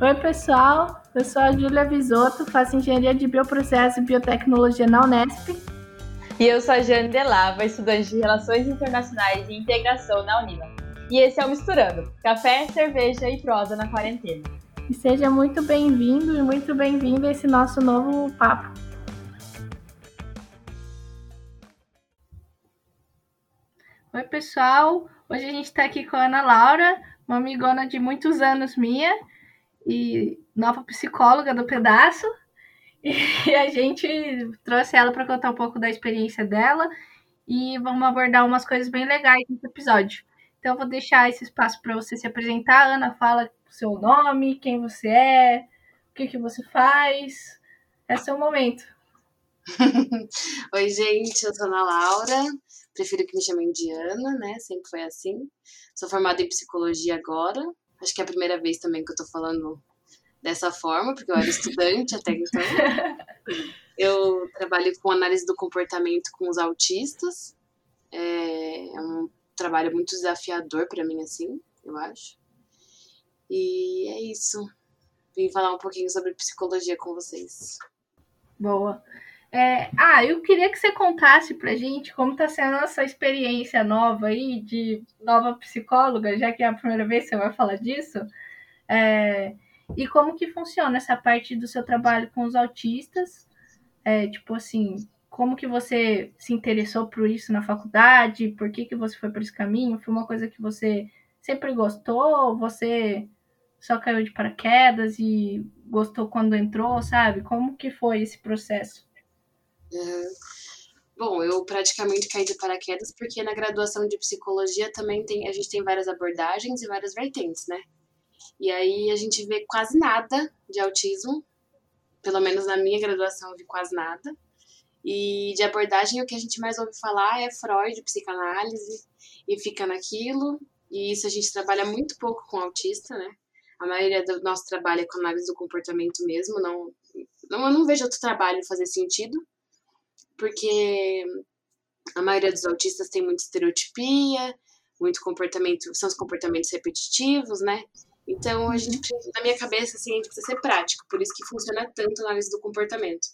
Oi, pessoal. Eu sou a Júlia Visotto, faço engenharia de bioprocesso e biotecnologia na Unesp. E eu sou a Jane Delava, estudante de Relações Internacionais e Integração na Unima. E esse é o Misturando, café, cerveja e prosa na quarentena. E seja muito bem-vindo e muito bem-vindo a esse nosso novo papo. Oi, pessoal. Hoje a gente está aqui com a Ana Laura, uma amigona de muitos anos minha e nova psicóloga do pedaço. E a gente trouxe ela para contar um pouco da experiência dela e vamos abordar umas coisas bem legais nesse episódio. Então, eu vou deixar esse espaço para você se apresentar. Ana, fala o seu nome, quem você é, o que, que você faz. Esse é o momento. Oi, gente, eu sou Ana Laura. Prefiro que me chamem de Ana, né? Sempre foi assim. Sou formada em psicologia agora. Acho que é a primeira vez também que eu tô falando dessa forma, porque eu era estudante até então. Eu trabalho com análise do comportamento com os autistas. É, é um trabalho muito desafiador para mim, assim, eu acho. E é isso. Vim falar um pouquinho sobre psicologia com vocês. Boa. É, ah, eu queria que você contasse pra gente como tá sendo essa experiência nova aí de nova psicóloga, já que é a primeira vez que você vai falar disso. É, e como que funciona essa parte do seu trabalho com os autistas? É, tipo assim, como que você se interessou por isso na faculdade? Por que, que você foi por esse caminho? Foi uma coisa que você sempre gostou? Você só caiu de paraquedas e gostou quando entrou, sabe? Como que foi esse processo? Bom, eu praticamente caí de paraquedas porque na graduação de psicologia também tem a gente tem várias abordagens e várias vertentes, né? E aí a gente vê quase nada de autismo, pelo menos na minha graduação eu vi quase nada. E de abordagem o que a gente mais ouve falar é Freud, psicanálise, e fica naquilo. E isso a gente trabalha muito pouco com autista, né? A maioria do nosso trabalho é com análise do comportamento mesmo, não, não eu não vejo outro trabalho fazer sentido porque a maioria dos autistas tem muita estereotipia, muito comportamento, são os comportamentos repetitivos, né? Então, a gente uhum. precisa, na minha cabeça, assim, a gente precisa ser prático, por isso que funciona tanto a análise do comportamento.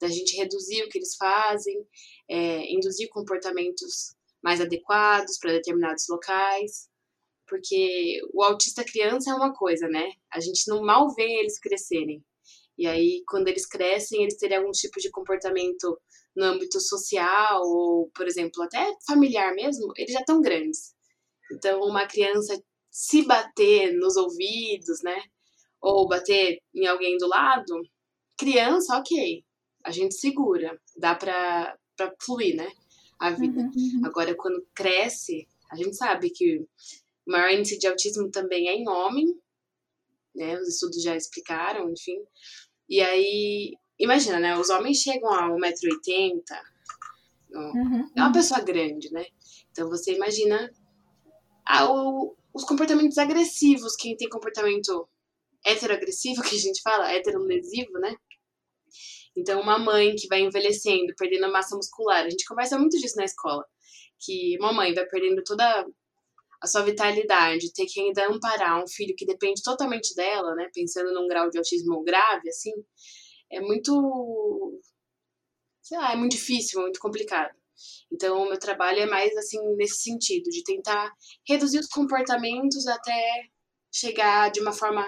Da gente reduzir o que eles fazem, é, induzir comportamentos mais adequados para determinados locais, porque o autista criança é uma coisa, né? A gente não mal vê eles crescerem. E aí, quando eles crescem, eles terem algum tipo de comportamento no âmbito social ou, por exemplo, até familiar mesmo, eles já estão grandes. Então, uma criança se bater nos ouvidos, né? Ou bater em alguém do lado, criança, ok, a gente segura, dá pra, pra fluir, né? A vida. Uhum, uhum. Agora, quando cresce, a gente sabe que o maior índice de autismo também é em homem, né? Os estudos já explicaram, enfim. E aí, imagina, né? Os homens chegam a 1,80m, uhum. é uma pessoa grande, né? Então você imagina ah, o, os comportamentos agressivos, quem tem comportamento heteroagressivo, que a gente fala, heterolesivo, né? Então, uma mãe que vai envelhecendo, perdendo massa muscular, a gente conversa muito disso na escola, que uma mãe vai perdendo toda a sua vitalidade, ter que ainda amparar um filho que depende totalmente dela, né? Pensando num grau de autismo grave, assim, é muito. sei lá, é muito difícil, muito complicado. Então, o meu trabalho é mais assim nesse sentido, de tentar reduzir os comportamentos até chegar de uma forma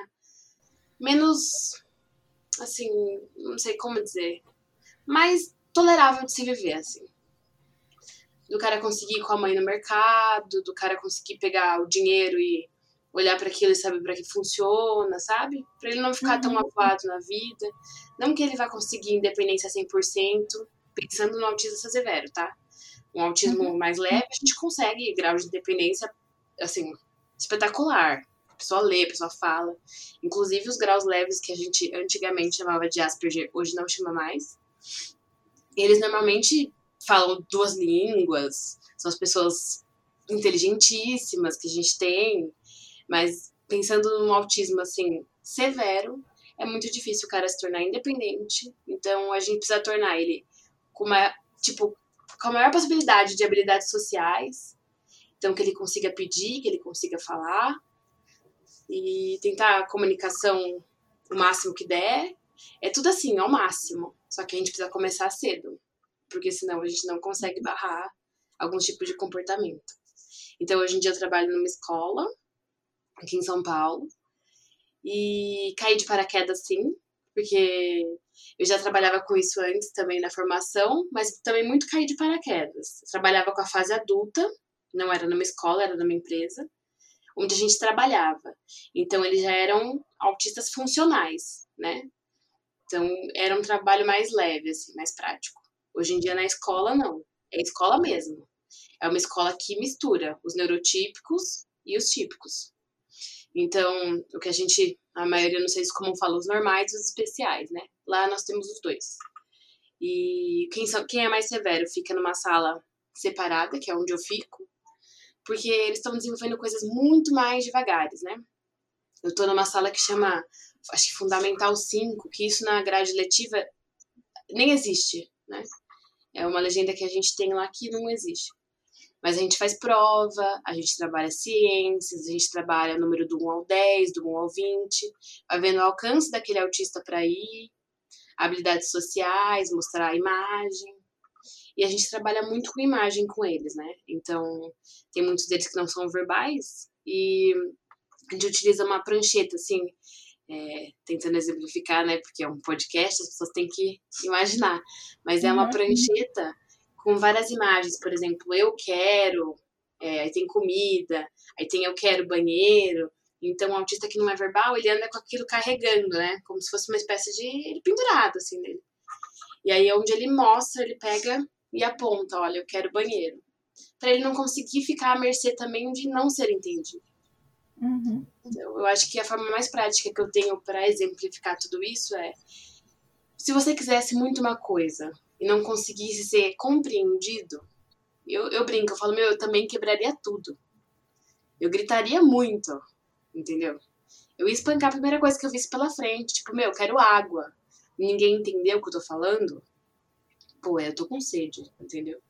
menos assim, não sei como dizer, mais tolerável de se viver assim. Do cara conseguir ir com a mãe no mercado, do cara conseguir pegar o dinheiro e olhar para aquilo e saber para que funciona, sabe? Para ele não ficar uhum. tão avoado na vida. Não que ele vá conseguir independência 100%, pensando no autismo severo, tá? Um autismo uhum. mais leve, a gente consegue grau de independência, assim, espetacular. A pessoa lê, a pessoa fala. Inclusive os graus leves que a gente antigamente chamava de Asperger, hoje não chama mais. Eles normalmente falam duas línguas, são as pessoas inteligentíssimas que a gente tem, mas pensando num autismo assim severo, é muito difícil o cara se tornar independente. Então a gente precisa tornar ele com uma tipo com a maior possibilidade de habilidades sociais. Então que ele consiga pedir, que ele consiga falar e tentar a comunicação o máximo que der. É tudo assim, ao máximo. Só que a gente precisa começar cedo, porque senão a gente não consegue barrar alguns tipos de comportamento. Então, hoje em dia eu trabalho numa escola, aqui em São Paulo, e caí de paraquedas sim, porque eu já trabalhava com isso antes também na formação, mas também muito caí de paraquedas. Trabalhava com a fase adulta, não era numa escola, era numa empresa, onde a gente trabalhava. Então, eles já eram autistas funcionais, né? Então, era um trabalho mais leve, assim, mais prático. Hoje em dia, na escola, não. É escola mesmo. É uma escola que mistura os neurotípicos e os típicos. Então, o que a gente, a maioria, não sei se como fala, os normais e os especiais, né? Lá nós temos os dois. E quem, quem é mais severo fica numa sala separada, que é onde eu fico, porque eles estão desenvolvendo coisas muito mais devagares, né? Eu tô numa sala que chama, acho que Fundamental 5, que isso na grade letiva nem existe, né? É uma legenda que a gente tem lá que não existe. Mas a gente faz prova, a gente trabalha ciências, a gente trabalha número do 1 ao 10, do 1 ao 20, vai vendo o alcance daquele autista para ir, habilidades sociais, mostrar a imagem. E a gente trabalha muito com imagem com eles, né? Então, tem muitos deles que não são verbais e a gente utiliza uma prancheta, assim, é, tentando exemplificar, né? Porque é um podcast, as pessoas têm que imaginar. Mas é uma prancheta com várias imagens, por exemplo, eu quero, é, aí tem comida, aí tem eu quero banheiro. Então, o autista que não é verbal, ele anda com aquilo carregando, né? Como se fosse uma espécie de. ele pendurado, assim, dele. E aí, onde ele mostra, ele pega e aponta: olha, eu quero banheiro. Para ele não conseguir ficar à mercê também de não ser entendido. Uhum. Então, eu acho que a forma mais prática que eu tenho para exemplificar tudo isso é: se você quisesse muito uma coisa e não conseguisse ser compreendido, eu, eu brinco, eu falo, meu, eu também quebraria tudo. Eu gritaria muito, entendeu? Eu ia espancar a primeira coisa que eu visse pela frente, tipo, meu, eu quero água. Ninguém entendeu o que eu tô falando? Pô, eu tô com sede, entendeu?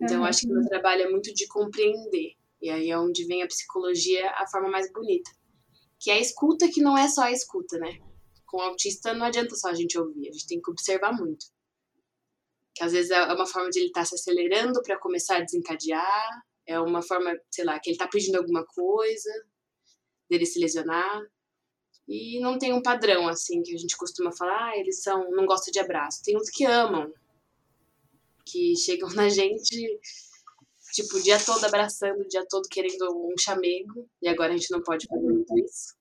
Então, uhum. eu acho que meu trabalho é muito de compreender. E aí é onde vem a psicologia, a forma mais bonita. Que é a escuta que não é só a escuta, né? Com o autista não adianta só a gente ouvir, a gente tem que observar muito que às vezes é uma forma de ele estar tá se acelerando para começar a desencadear, é uma forma, sei lá, que ele está pedindo alguma coisa, dele se lesionar. E não tem um padrão, assim, que a gente costuma falar, ah, eles são, não gostam de abraço. Tem uns que amam, que chegam na gente, tipo, o dia todo abraçando, o dia todo querendo um chamego, e agora a gente não pode fazer muito isso.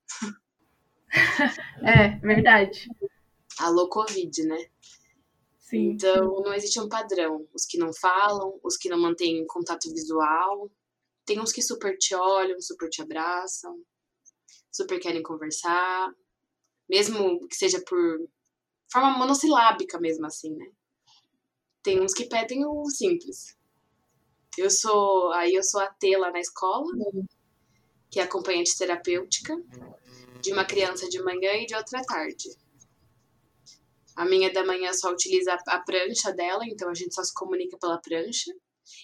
é, verdade. Alô, Covid, né? Sim. Então, não existe um padrão. Os que não falam, os que não mantêm contato visual. Tem uns que super te olham, super te abraçam, super querem conversar. Mesmo que seja por forma monossilábica mesmo assim, né? Tem uns que pedem o simples. Eu sou, aí eu sou a T lá na escola, que é acompanhante terapêutica de uma criança de manhã e de outra tarde. A minha da manhã só utiliza a prancha dela, então a gente só se comunica pela prancha.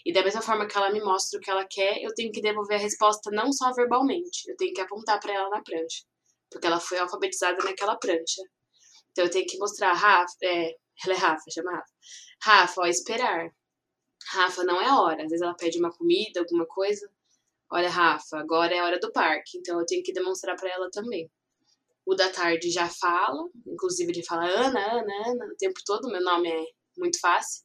E da mesma forma que ela me mostra o que ela quer, eu tenho que devolver a resposta não só verbalmente, eu tenho que apontar para ela na prancha, porque ela foi alfabetizada naquela prancha. Então eu tenho que mostrar, Rafa, é, ela é Rafa, chama Rafa. Rafa, ó, esperar. Rafa, não é hora. Às vezes ela pede uma comida, alguma coisa. Olha, Rafa, agora é hora do parque, então eu tenho que demonstrar para ela também. O da tarde já fala, inclusive ele fala Ana, Ana, Ana, o tempo todo, meu nome é muito fácil.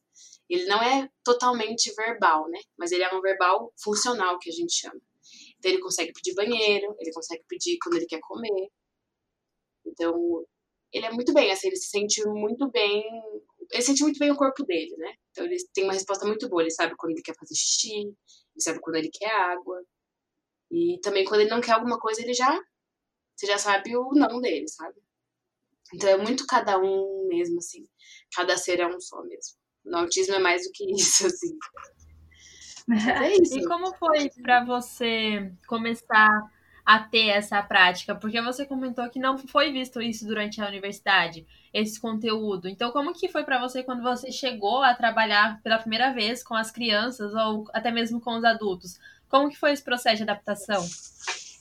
Ele não é totalmente verbal, né? Mas ele é um verbal funcional, que a gente chama. Então ele consegue pedir banheiro, ele consegue pedir quando ele quer comer. Então, ele é muito bem, assim, ele se sente muito bem. Ele sente muito bem o corpo dele, né? Então ele tem uma resposta muito boa. Ele sabe quando ele quer fazer xixi, ele sabe quando ele quer água. E também quando ele não quer alguma coisa, ele já você já sabe o não dele, sabe? Então é muito cada um mesmo, assim. Cada ser é um só mesmo. No autismo é mais do que isso, assim. É isso. E como foi para você começar a ter essa prática? Porque você comentou que não foi visto isso durante a universidade, esse conteúdo. Então, como que foi para você quando você chegou a trabalhar pela primeira vez com as crianças ou até mesmo com os adultos? Como que foi esse processo de adaptação?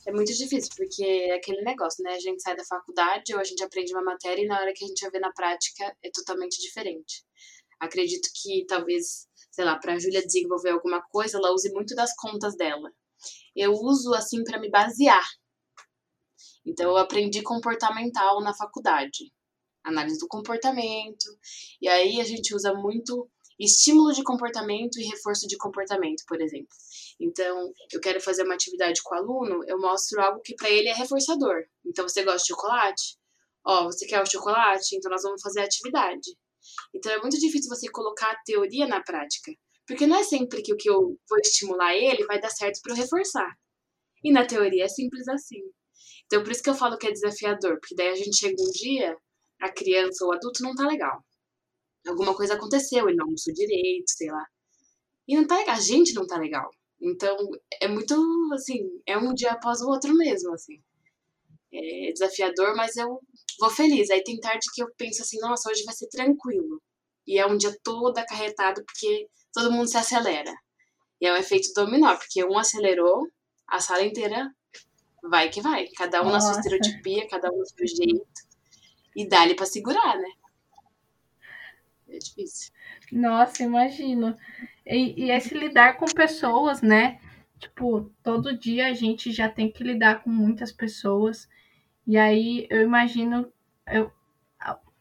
É muito difícil, porque é aquele negócio, né? A gente sai da faculdade ou a gente aprende uma matéria e na hora que a gente vai ver na prática é totalmente diferente. Acredito que talvez, sei lá, para a Júlia desenvolver alguma coisa, ela use muito das contas dela. Eu uso assim para me basear. Então eu aprendi comportamental na faculdade, análise do comportamento. E aí a gente usa muito estímulo de comportamento e reforço de comportamento, por exemplo. Então, eu quero fazer uma atividade com o aluno, eu mostro algo que para ele é reforçador. Então, você gosta de chocolate? Ó, você quer o chocolate? Então, nós vamos fazer a atividade. Então, é muito difícil você colocar a teoria na prática. Porque não é sempre que o que eu vou estimular ele vai dar certo para eu reforçar. E na teoria é simples assim. Então, por isso que eu falo que é desafiador, porque daí a gente chega um dia, a criança ou o adulto não tá legal. Alguma coisa aconteceu, ele não almoçou direito, sei lá. E não tá a gente não tá legal. Então, é muito, assim, é um dia após o outro mesmo, assim. É desafiador, mas eu vou feliz. Aí tem tarde que eu penso assim, nossa, hoje vai ser tranquilo. E é um dia todo acarretado porque todo mundo se acelera. E é um efeito dominó, porque um acelerou, a sala inteira vai que vai. Cada um nossa. na sua estereotipia, cada um no seu jeito. E dá-lhe pra segurar, né? É difícil. Nossa, imagino. E, e esse lidar com pessoas, né? Tipo, todo dia a gente já tem que lidar com muitas pessoas. E aí eu imagino. Eu,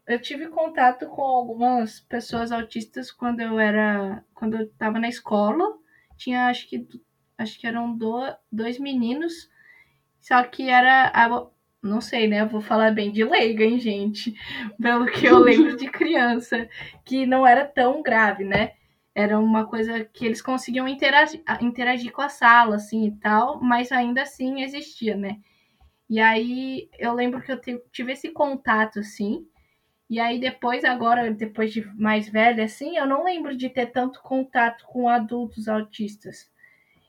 eu tive contato com algumas pessoas autistas quando eu era. Quando eu estava na escola. Tinha acho que acho que eram do, dois meninos. Só que era. Não sei, né? Vou falar bem de leiga, hein, gente? Pelo que eu lembro de criança. Que não era tão grave, né? Era uma coisa que eles conseguiam interagir, interagir com a sala, assim, e tal. Mas ainda assim existia, né? E aí eu lembro que eu tive esse contato, assim. E aí depois, agora, depois de mais velha, assim, eu não lembro de ter tanto contato com adultos autistas.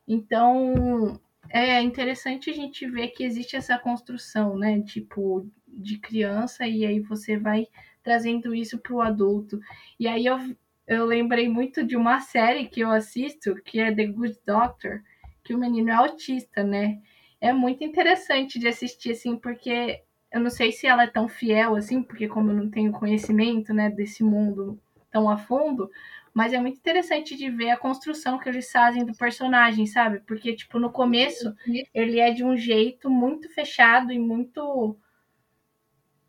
Então, é interessante a gente ver que existe essa construção, né? Tipo, de criança, e aí você vai trazendo isso para o adulto. E aí eu, eu lembrei muito de uma série que eu assisto, que é The Good Doctor, que o menino é autista, né? É muito interessante de assistir, assim, porque eu não sei se ela é tão fiel, assim, porque como eu não tenho conhecimento, né, desse mundo tão a fundo, mas é muito interessante de ver a construção que eles fazem do personagem, sabe? Porque, tipo, no começo ele é de um jeito muito fechado e muito.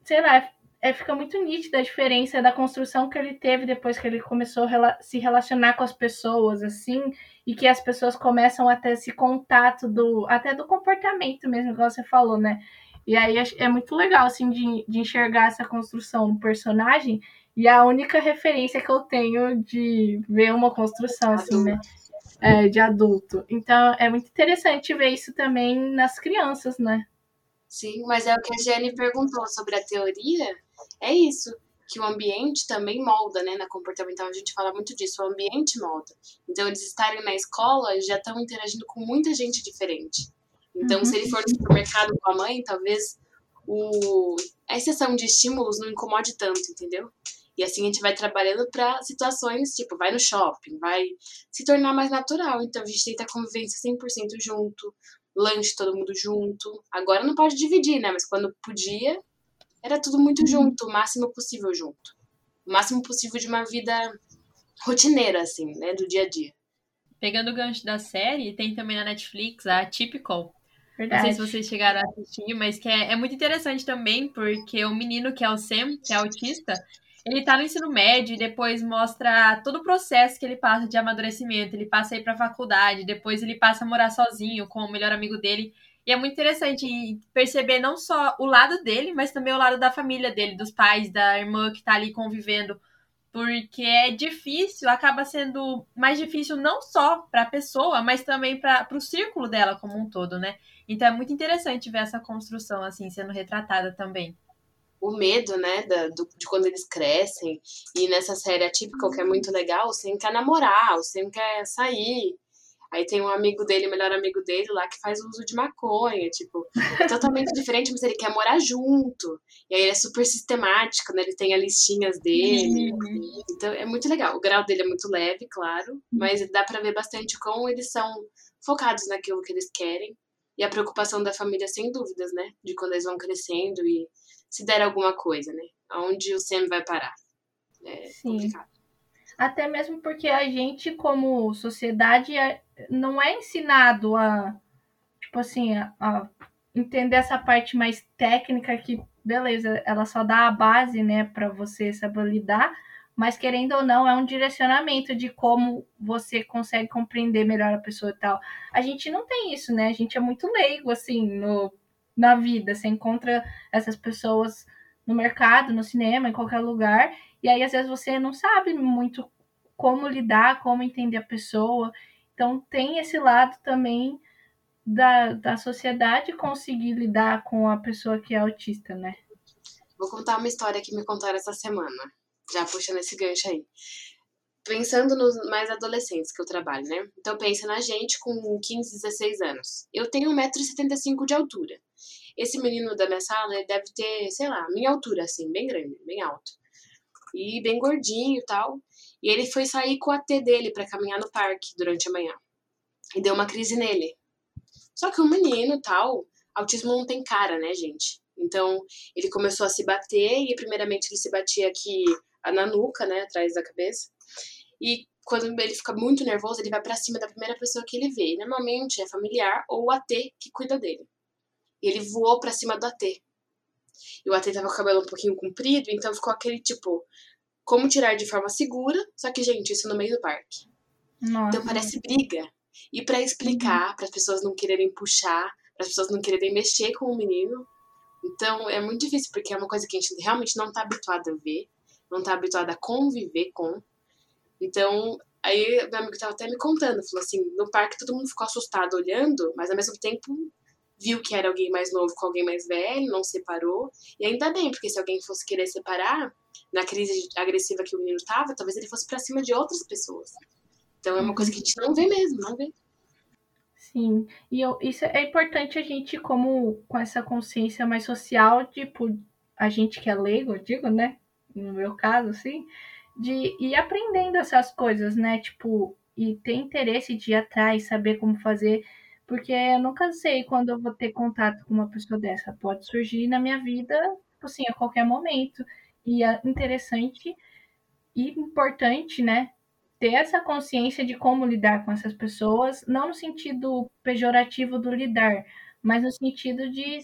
Sei lá, é, fica muito nítida a diferença da construção que ele teve depois que ele começou a rela se relacionar com as pessoas, assim, e que as pessoas começam a ter esse contato do. até do comportamento mesmo, que você falou, né? E aí é muito legal, assim, de, de enxergar essa construção do personagem e a única referência que eu tenho de ver uma construção, assim, né? É, de adulto. Então é muito interessante ver isso também nas crianças, né? Sim, mas é o que a Jenny perguntou sobre a teoria. É isso, que o ambiente também molda, né? Na comportamental a gente fala muito disso, o ambiente molda. Então eles estarem na escola já estão interagindo com muita gente diferente. Então, uhum. se ele for no supermercado com a mãe, talvez o... a exceção de estímulos não incomode tanto, entendeu? E assim a gente vai trabalhando para situações, tipo, vai no shopping, vai se tornar mais natural. Então a gente tenta convivência 100% junto, lanche todo mundo junto. Agora não pode dividir, né? Mas quando podia, era tudo muito uhum. junto, o máximo possível junto. O máximo possível de uma vida rotineira, assim, né? Do dia a dia. Pegando o gancho da série, tem também na Netflix a Typical. Verdade. Não sei se vocês chegaram a assistir, mas que é, é muito interessante também, porque o menino que é o Sam, que é autista, ele tá no ensino médio e depois mostra todo o processo que ele passa de amadurecimento. Ele passa aí pra faculdade, depois ele passa a morar sozinho com o melhor amigo dele. E é muito interessante perceber não só o lado dele, mas também o lado da família dele, dos pais, da irmã que tá ali convivendo. Porque é difícil, acaba sendo mais difícil não só para a pessoa, mas também para o círculo dela como um todo, né? Então é muito interessante ver essa construção assim sendo retratada também o medo, né, da, do, de quando eles crescem. E nessa série atípica, que é muito legal, o Sam quer namorar, o Sam quer sair. Aí tem um amigo dele, o melhor amigo dele lá, que faz uso de maconha, tipo, é totalmente diferente, mas ele quer morar junto. E aí ele é super sistemático, né? Ele tem as listinhas dele. Uhum. Então é muito legal. O grau dele é muito leve, claro, mas dá para ver bastante como eles são focados naquilo que eles querem e a preocupação da família, sem dúvidas, né? De quando eles vão crescendo e se der alguma coisa, né? Aonde o SEM vai parar. É Sim. complicado. Até mesmo porque a gente, como sociedade, é, não é ensinado a, tipo assim, a, a entender essa parte mais técnica que, beleza, ela só dá a base, né, para você saber lidar, mas querendo ou não, é um direcionamento de como você consegue compreender melhor a pessoa e tal. A gente não tem isso, né? A gente é muito leigo, assim, no, na vida. Você encontra essas pessoas no mercado, no cinema, em qualquer lugar, e aí às vezes você não sabe muito como lidar, como entender a pessoa. Então tem esse lado também da, da sociedade conseguir lidar com a pessoa que é autista, né? Vou contar uma história que me contaram essa semana já puxando esse gancho aí. Pensando nos mais adolescentes que eu trabalho, né? Então pensa na gente com 15, 16 anos. Eu tenho 1,75m de altura. Esse menino da minha sala ele deve ter, sei lá, minha altura, assim, bem grande, bem alto. E bem gordinho e tal. E ele foi sair com a T dele para caminhar no parque durante a manhã. E deu uma crise nele. Só que o menino tal, autismo não tem cara, né, gente? Então, ele começou a se bater e primeiramente ele se batia aqui na nuca, né, atrás da cabeça. E quando ele fica muito nervoso, ele vai para cima da primeira pessoa que ele vê. Normalmente é familiar ou o AT que cuida dele. E ele voou para cima do AT. E o AT tava com o cabelo um pouquinho comprido, então ficou aquele tipo, como tirar de forma segura, só que, gente, isso no meio do parque. Nossa. Então parece briga. E para explicar, uhum. para as pessoas não quererem puxar, para as pessoas não quererem mexer com o menino. Então é muito difícil, porque é uma coisa que a gente realmente não tá habituado a ver não tá habituada a conviver com. Então, aí meu amigo tava até me contando, falou assim, no parque todo mundo ficou assustado olhando, mas ao mesmo tempo viu que era alguém mais novo com alguém mais velho, não separou. E ainda bem, porque se alguém fosse querer separar, na crise agressiva que o menino tava, talvez ele fosse para cima de outras pessoas. Então é uma coisa que a gente não vê mesmo, não vê. Sim, e eu, isso é importante a gente, como com essa consciência mais social, tipo, a gente que é leigo, eu digo, né? no meu caso, assim, de ir aprendendo essas coisas, né? Tipo, e ter interesse de ir atrás, saber como fazer, porque eu nunca sei quando eu vou ter contato com uma pessoa dessa. Pode surgir na minha vida, tipo assim, a qualquer momento. E é interessante e importante, né? Ter essa consciência de como lidar com essas pessoas, não no sentido pejorativo do lidar, mas no sentido de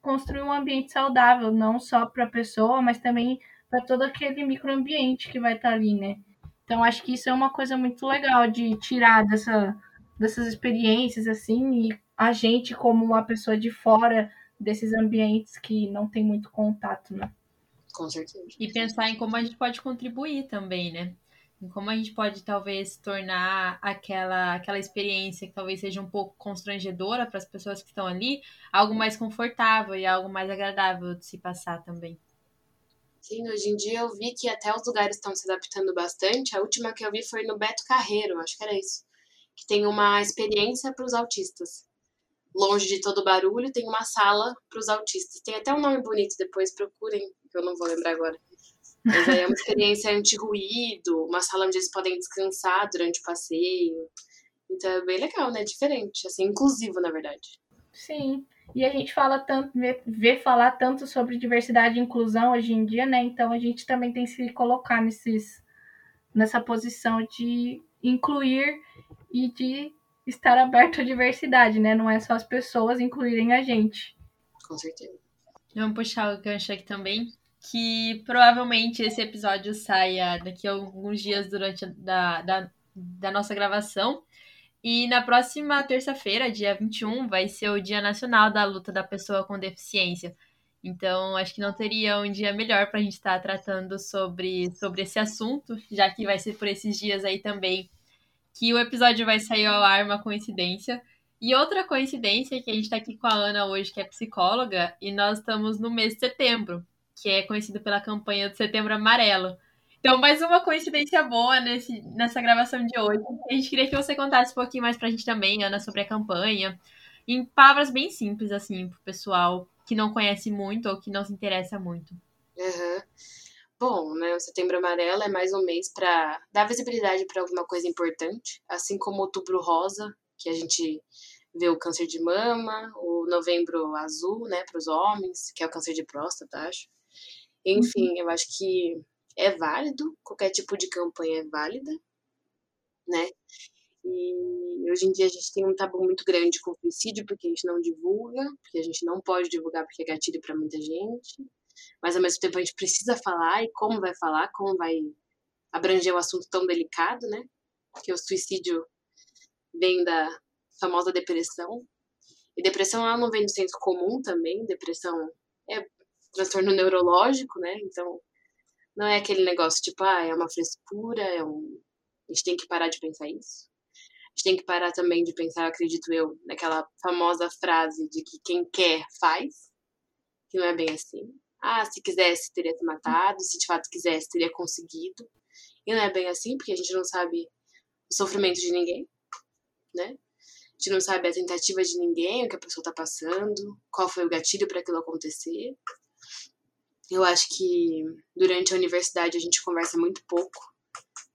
construir um ambiente saudável, não só para a pessoa, mas também para todo aquele microambiente que vai estar tá ali, né? Então acho que isso é uma coisa muito legal de tirar dessa, dessas experiências assim e a gente como uma pessoa de fora desses ambientes que não tem muito contato, né? Com certeza. E pensar em como a gente pode contribuir também, né? Em como a gente pode talvez tornar aquela aquela experiência que talvez seja um pouco constrangedora para as pessoas que estão ali, algo mais confortável e algo mais agradável de se passar também. Sim, hoje em dia eu vi que até os lugares estão se adaptando bastante. A última que eu vi foi no Beto Carreiro, acho que era isso. Que tem uma experiência para os autistas. Longe de todo barulho, tem uma sala para os autistas. Tem até um nome bonito, depois procurem, que eu não vou lembrar agora. Mas aí é uma experiência anti-ruído, uma sala onde eles podem descansar durante o passeio. Então é bem legal, né? Diferente, assim, inclusivo, na verdade. Sim. E a gente fala tanto, vê, vê, falar tanto sobre diversidade e inclusão hoje em dia, né? Então a gente também tem que se colocar nesses, nessa posição de incluir e de estar aberto à diversidade, né? Não é só as pessoas incluírem a gente. Com certeza. Vamos puxar o gancho aqui também, que provavelmente esse episódio saia daqui a alguns dias durante a, da, da, da nossa gravação. E na próxima terça-feira, dia 21, vai ser o Dia Nacional da Luta da Pessoa com Deficiência. Então, acho que não teria um dia melhor para a gente estar tá tratando sobre, sobre esse assunto, já que vai ser por esses dias aí também que o episódio vai sair ao ar, uma coincidência. E outra coincidência é que a gente está aqui com a Ana hoje, que é psicóloga, e nós estamos no mês de setembro, que é conhecido pela campanha do Setembro Amarelo. Então, mais uma coincidência boa nesse, nessa gravação de hoje. A gente queria que você contasse um pouquinho mais pra gente também, Ana, sobre a campanha. Em palavras bem simples, assim, pro pessoal que não conhece muito ou que não se interessa muito. Uhum. Bom, né, o Setembro Amarelo é mais um mês para dar visibilidade para alguma coisa importante, assim como o Outubro Rosa, que a gente ver o câncer de mama, o novembro azul, né, para os homens, que é o câncer de próstata, acho. Enfim, uhum. eu acho que é válido, qualquer tipo de campanha é válida, né? E hoje em dia a gente tem um tabu muito grande com o suicídio, porque a gente não divulga, porque a gente não pode divulgar porque é gatilho para muita gente. Mas ao mesmo tempo a gente precisa falar e como vai falar, como vai abranger o assunto tão delicado, né? Porque o suicídio vem da famosa depressão. E depressão ela não vem do senso comum também, depressão é transtorno neurológico, né? Então não é aquele negócio tipo, ah, é uma frescura, é um a gente tem que parar de pensar isso. A gente tem que parar também de pensar, acredito eu, naquela famosa frase de que quem quer faz, que não é bem assim. Ah, se quisesse, teria se matado, se de fato quisesse, teria conseguido. E não é bem assim, porque a gente não sabe o sofrimento de ninguém, né? A gente não sabe a tentativa de ninguém, o que a pessoa está passando, qual foi o gatilho para aquilo acontecer. Eu acho que durante a universidade a gente conversa muito pouco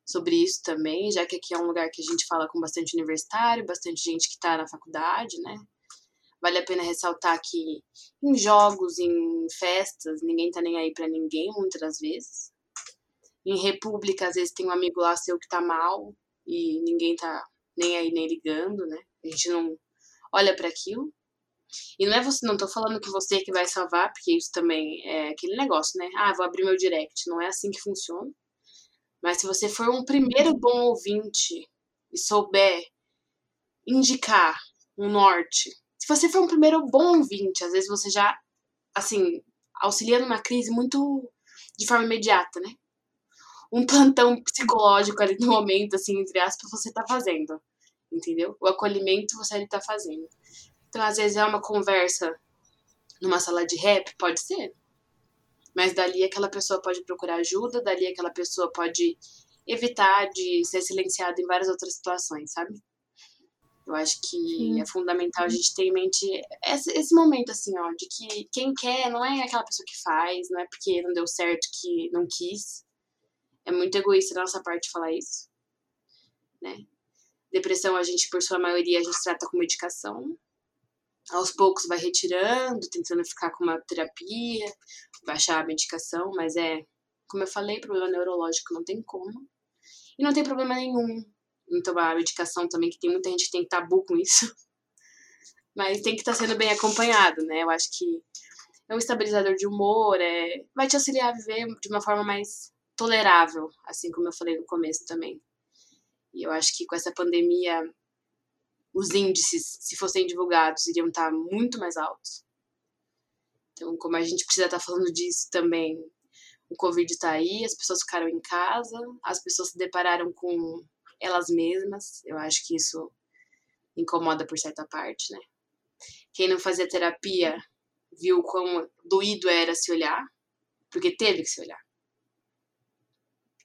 sobre isso também, já que aqui é um lugar que a gente fala com bastante universitário, bastante gente que está na faculdade, né? Vale a pena ressaltar que em jogos, em festas, ninguém tá nem aí para ninguém, muitas das vezes. Em república, às vezes tem um amigo lá seu que tá mal e ninguém tá nem aí nem ligando, né? A gente não olha para aquilo. E não é você, não tô falando que você que vai salvar, porque isso também é aquele negócio, né? Ah, vou abrir meu direct. Não é assim que funciona. Mas se você for um primeiro bom ouvinte e souber indicar um norte, se você for um primeiro bom ouvinte, às vezes você já, assim, auxilia numa crise muito de forma imediata, né? Um plantão psicológico ali no momento, assim, entre aspas, você tá fazendo, entendeu? O acolhimento você ali tá fazendo. Então, às vezes é uma conversa numa sala de rap, pode ser. Mas dali aquela pessoa pode procurar ajuda, dali aquela pessoa pode evitar de ser silenciada em várias outras situações, sabe? Eu acho que Sim. é fundamental a gente ter em mente esse, esse, momento, assim, ó, de que quem quer não é aquela pessoa que faz, não é porque não deu certo que não quis. É muito egoísta da nossa parte falar isso, né? Depressão, a gente, por sua maioria, a gente trata com medicação, aos poucos vai retirando, tentando ficar com uma terapia, baixar a medicação, mas é, como eu falei, problema neurológico não tem como. E não tem problema nenhum em tomar medicação também, que tem muita gente que tem tabu com isso. Mas tem que estar tá sendo bem acompanhado, né? Eu acho que é um estabilizador de humor, é... vai te auxiliar a viver de uma forma mais tolerável, assim como eu falei no começo também. E eu acho que com essa pandemia os índices, se fossem divulgados, iriam estar muito mais altos. Então, como a gente precisa estar falando disso também, o Covid está aí, as pessoas ficaram em casa, as pessoas se depararam com elas mesmas. Eu acho que isso incomoda por certa parte, né? Quem não fazia terapia viu quão doído era se olhar, porque teve que se olhar.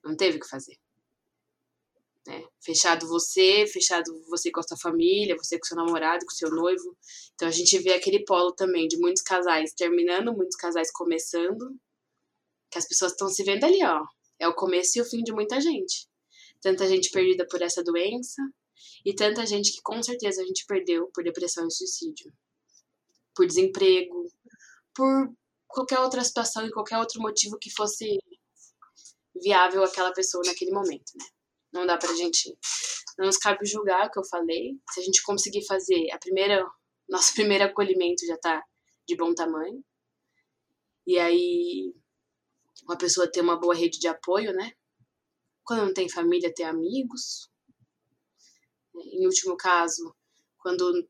Não teve que fazer. Né? Fechado você, fechado você com a sua família, você com seu namorado, com seu noivo. Então a gente vê aquele polo também de muitos casais terminando, muitos casais começando, que as pessoas estão se vendo ali, ó. É o começo e o fim de muita gente. Tanta gente perdida por essa doença e tanta gente que com certeza a gente perdeu por depressão e suicídio, por desemprego, por qualquer outra situação e qualquer outro motivo que fosse viável aquela pessoa naquele momento, né? Não dá pra gente. Não nos cabe julgar o que eu falei. Se a gente conseguir fazer a primeira. Nosso primeiro acolhimento já tá de bom tamanho. E aí. Uma pessoa ter uma boa rede de apoio, né? Quando não tem família, ter amigos. Em último caso, quando.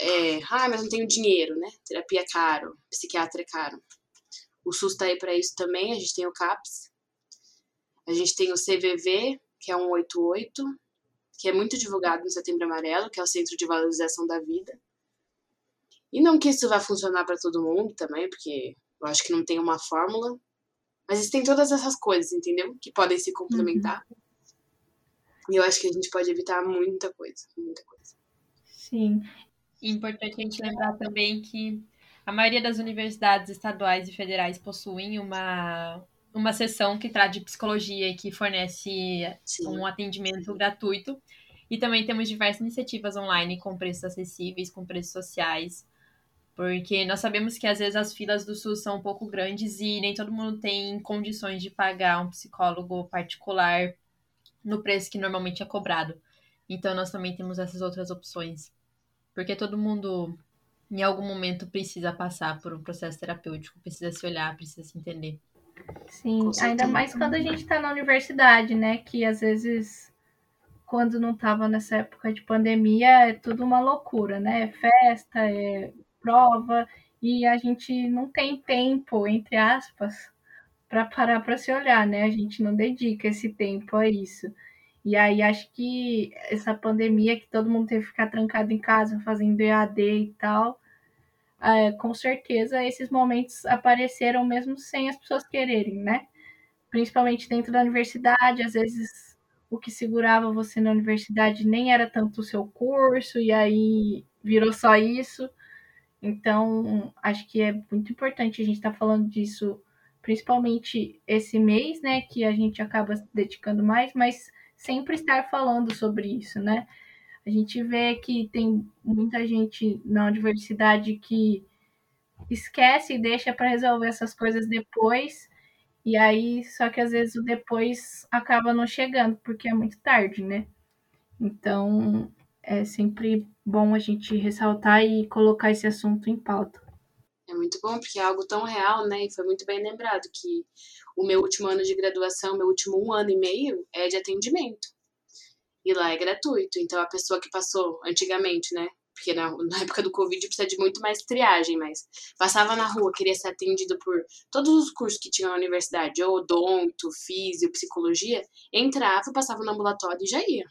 É, ah, mas não tenho dinheiro, né? Terapia é caro, psiquiatra é caro. O SUS tá aí para isso também, a gente tem o CAPS. A gente tem o CVV, que é um 88, que é muito divulgado no Setembro Amarelo, que é o Centro de Valorização da Vida. E não que isso vá funcionar para todo mundo também, porque eu acho que não tem uma fórmula. Mas existem todas essas coisas, entendeu? Que podem se complementar. Uhum. E eu acho que a gente pode evitar muita coisa, muita coisa. Sim. importante a gente lembrar também que a maioria das universidades estaduais e federais possuem uma uma sessão que trata de psicologia e que fornece Sim. um atendimento gratuito. E também temos diversas iniciativas online com preços acessíveis, com preços sociais, porque nós sabemos que às vezes as filas do SUS são um pouco grandes e nem todo mundo tem condições de pagar um psicólogo particular no preço que normalmente é cobrado. Então nós também temos essas outras opções. Porque todo mundo em algum momento precisa passar por um processo terapêutico, precisa se olhar, precisa se entender. Sim, ainda mais quando a gente está na universidade, né? Que às vezes, quando não estava nessa época de pandemia, é tudo uma loucura, né? É festa, é prova, e a gente não tem tempo, entre aspas, para parar para se olhar, né? A gente não dedica esse tempo a isso. E aí acho que essa pandemia que todo mundo teve que ficar trancado em casa fazendo EAD e tal, é, com certeza esses momentos apareceram mesmo sem as pessoas quererem, né? Principalmente dentro da universidade, às vezes o que segurava você na universidade nem era tanto o seu curso, e aí virou só isso. Então, acho que é muito importante a gente estar tá falando disso, principalmente esse mês, né? Que a gente acaba se dedicando mais, mas sempre estar falando sobre isso, né? A gente vê que tem muita gente na universidade que esquece e deixa para resolver essas coisas depois. E aí, só que às vezes o depois acaba não chegando, porque é muito tarde, né? Então, é sempre bom a gente ressaltar e colocar esse assunto em pauta. É muito bom, porque é algo tão real, né? E foi muito bem lembrado que o meu último ano de graduação, meu último um ano e meio, é de atendimento. E lá é gratuito. Então a pessoa que passou antigamente, né? Porque na, na época do Covid precisa de muito mais triagem, mas passava na rua, queria ser atendido por todos os cursos que tinha na universidade, odonto, físio, psicologia, entrava, passava no ambulatório e já ia.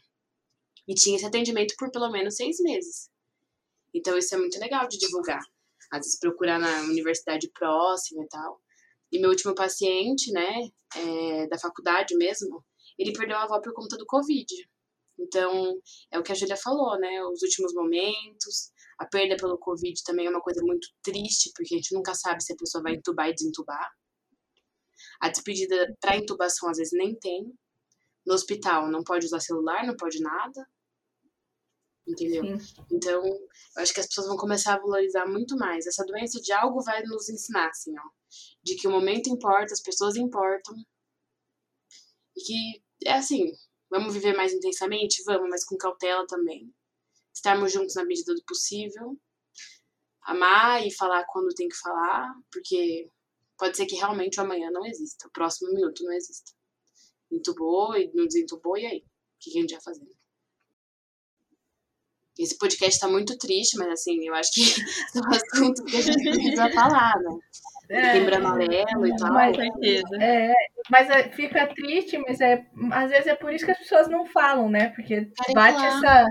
E tinha esse atendimento por pelo menos seis meses. Então isso é muito legal de divulgar. Às vezes procurar na universidade próxima e tal. E meu último paciente, né, é, da faculdade mesmo, ele perdeu a avó por conta do Covid. Então, é o que a Julia falou, né? Os últimos momentos, a perda pelo Covid também é uma coisa muito triste, porque a gente nunca sabe se a pessoa vai entubar e desentubar. A despedida para intubação às vezes nem tem. No hospital não pode usar celular, não pode nada. Entendeu? Sim. Então, eu acho que as pessoas vão começar a valorizar muito mais. Essa doença de algo vai nos ensinar, assim, ó. De que o momento importa, as pessoas importam. E que, é assim, vamos viver mais intensamente? Vamos, mas com cautela também. Estarmos juntos na medida do possível. Amar e falar quando tem que falar, porque pode ser que realmente o amanhã não exista, o próximo minuto não exista. Entubou e não desentubou, e aí? O que a gente vai fazer? Esse podcast tá muito triste, mas assim, eu acho que são assuntos que a gente precisa falar, né? É, Lembra amarelo e tal. Mas, é, mas é, fica triste, mas é, às vezes é por isso que as pessoas não falam, né? Porque bate essa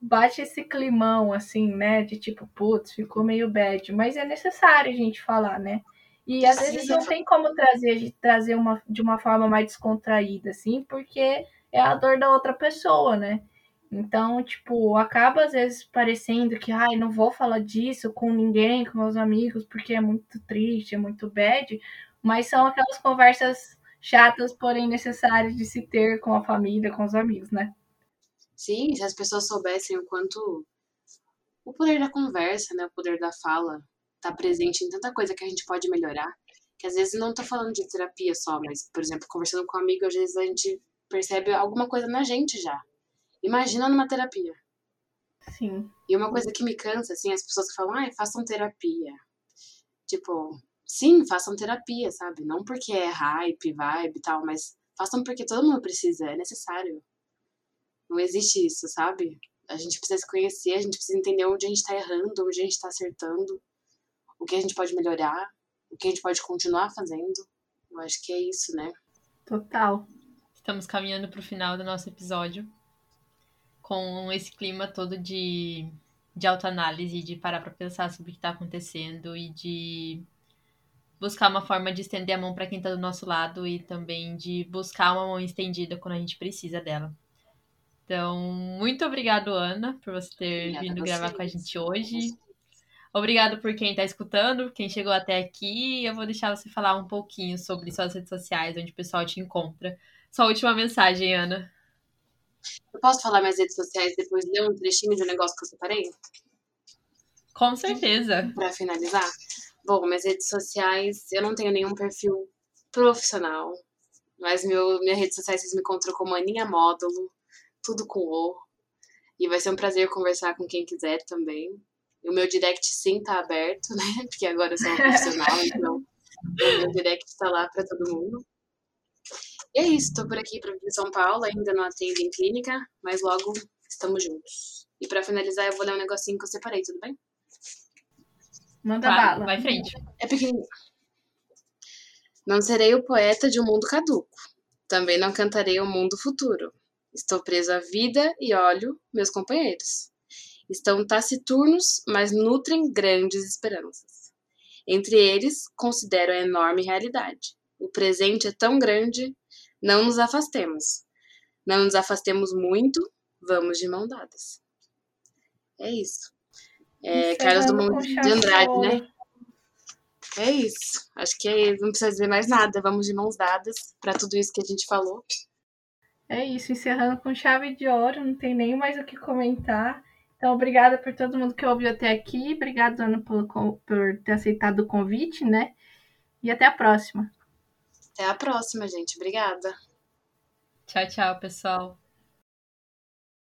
bate esse climão, assim, né? De tipo, putz, ficou meio bad. Mas é necessário a gente falar, né? E às Sim. vezes não tem como trazer, trazer uma, de uma forma mais descontraída, assim, porque é a dor da outra pessoa, né? Então, tipo, acaba às vezes parecendo que, ai, não vou falar disso com ninguém, com meus amigos, porque é muito triste, é muito bad, mas são aquelas conversas chatas, porém necessárias de se ter com a família, com os amigos, né? Sim, se as pessoas soubessem o quanto o poder da conversa, né, o poder da fala tá presente em tanta coisa que a gente pode melhorar, que às vezes não tô falando de terapia só, mas, por exemplo, conversando com um amigo, às vezes a gente percebe alguma coisa na gente já Imagina numa terapia. Sim. E uma coisa que me cansa, assim, as pessoas que falam, ah, façam terapia. Tipo, sim, façam terapia, sabe? Não porque é hype, vibe e tal, mas façam porque todo mundo precisa, é necessário. Não existe isso, sabe? A gente precisa se conhecer, a gente precisa entender onde a gente tá errando, onde a gente tá acertando, o que a gente pode melhorar, o que a gente pode continuar fazendo. Eu acho que é isso, né? Total. Estamos caminhando para o final do nosso episódio com esse clima todo de, de autoanálise, de parar para pensar sobre o que está acontecendo e de buscar uma forma de estender a mão para quem está do nosso lado e também de buscar uma mão estendida quando a gente precisa dela. Então, muito obrigado, Ana, por você ter Obrigada vindo gravar com a gente hoje. Obrigado por quem está escutando, quem chegou até aqui. Eu vou deixar você falar um pouquinho sobre suas redes sociais, onde o pessoal te encontra. Sua última mensagem, Ana. Eu posso falar minhas redes sociais depois ler um trechinho de um negócio que eu separei? Com certeza. Para finalizar? Bom, minhas redes sociais, eu não tenho nenhum perfil profissional, mas meu, minhas redes sociais vocês me encontram como Aninha Módulo, tudo com O. E vai ser um prazer conversar com quem quiser também. O meu direct sim tá aberto, né? Porque agora eu sou uma profissional, então o meu direct tá lá para todo mundo. E é isso, tô por aqui para São Paulo, ainda não atendo em clínica, mas logo estamos juntos. E para finalizar, eu vou ler um negocinho que eu separei, tudo bem? Manda claro, bala. Vai frente. É pequenininho. Não serei o poeta de um mundo caduco. Também não cantarei o um mundo futuro. Estou preso à vida e olho meus companheiros. Estão taciturnos, mas nutrem grandes esperanças. Entre eles, considero a enorme realidade. O presente é tão grande, não nos afastemos. Não nos afastemos muito, vamos de mão dadas. É isso. É, Carlos Dumont de Andrade, né? É isso. Acho que é, não precisa dizer mais nada. Vamos de mãos dadas para tudo isso que a gente falou. É isso, encerrando com chave de ouro, não tem nem mais o que comentar. Então, obrigada por todo mundo que ouviu até aqui. Obrigada, Ana, por, por ter aceitado o convite, né? E até a próxima. Até a próxima, gente. Obrigada. Tchau, tchau, pessoal.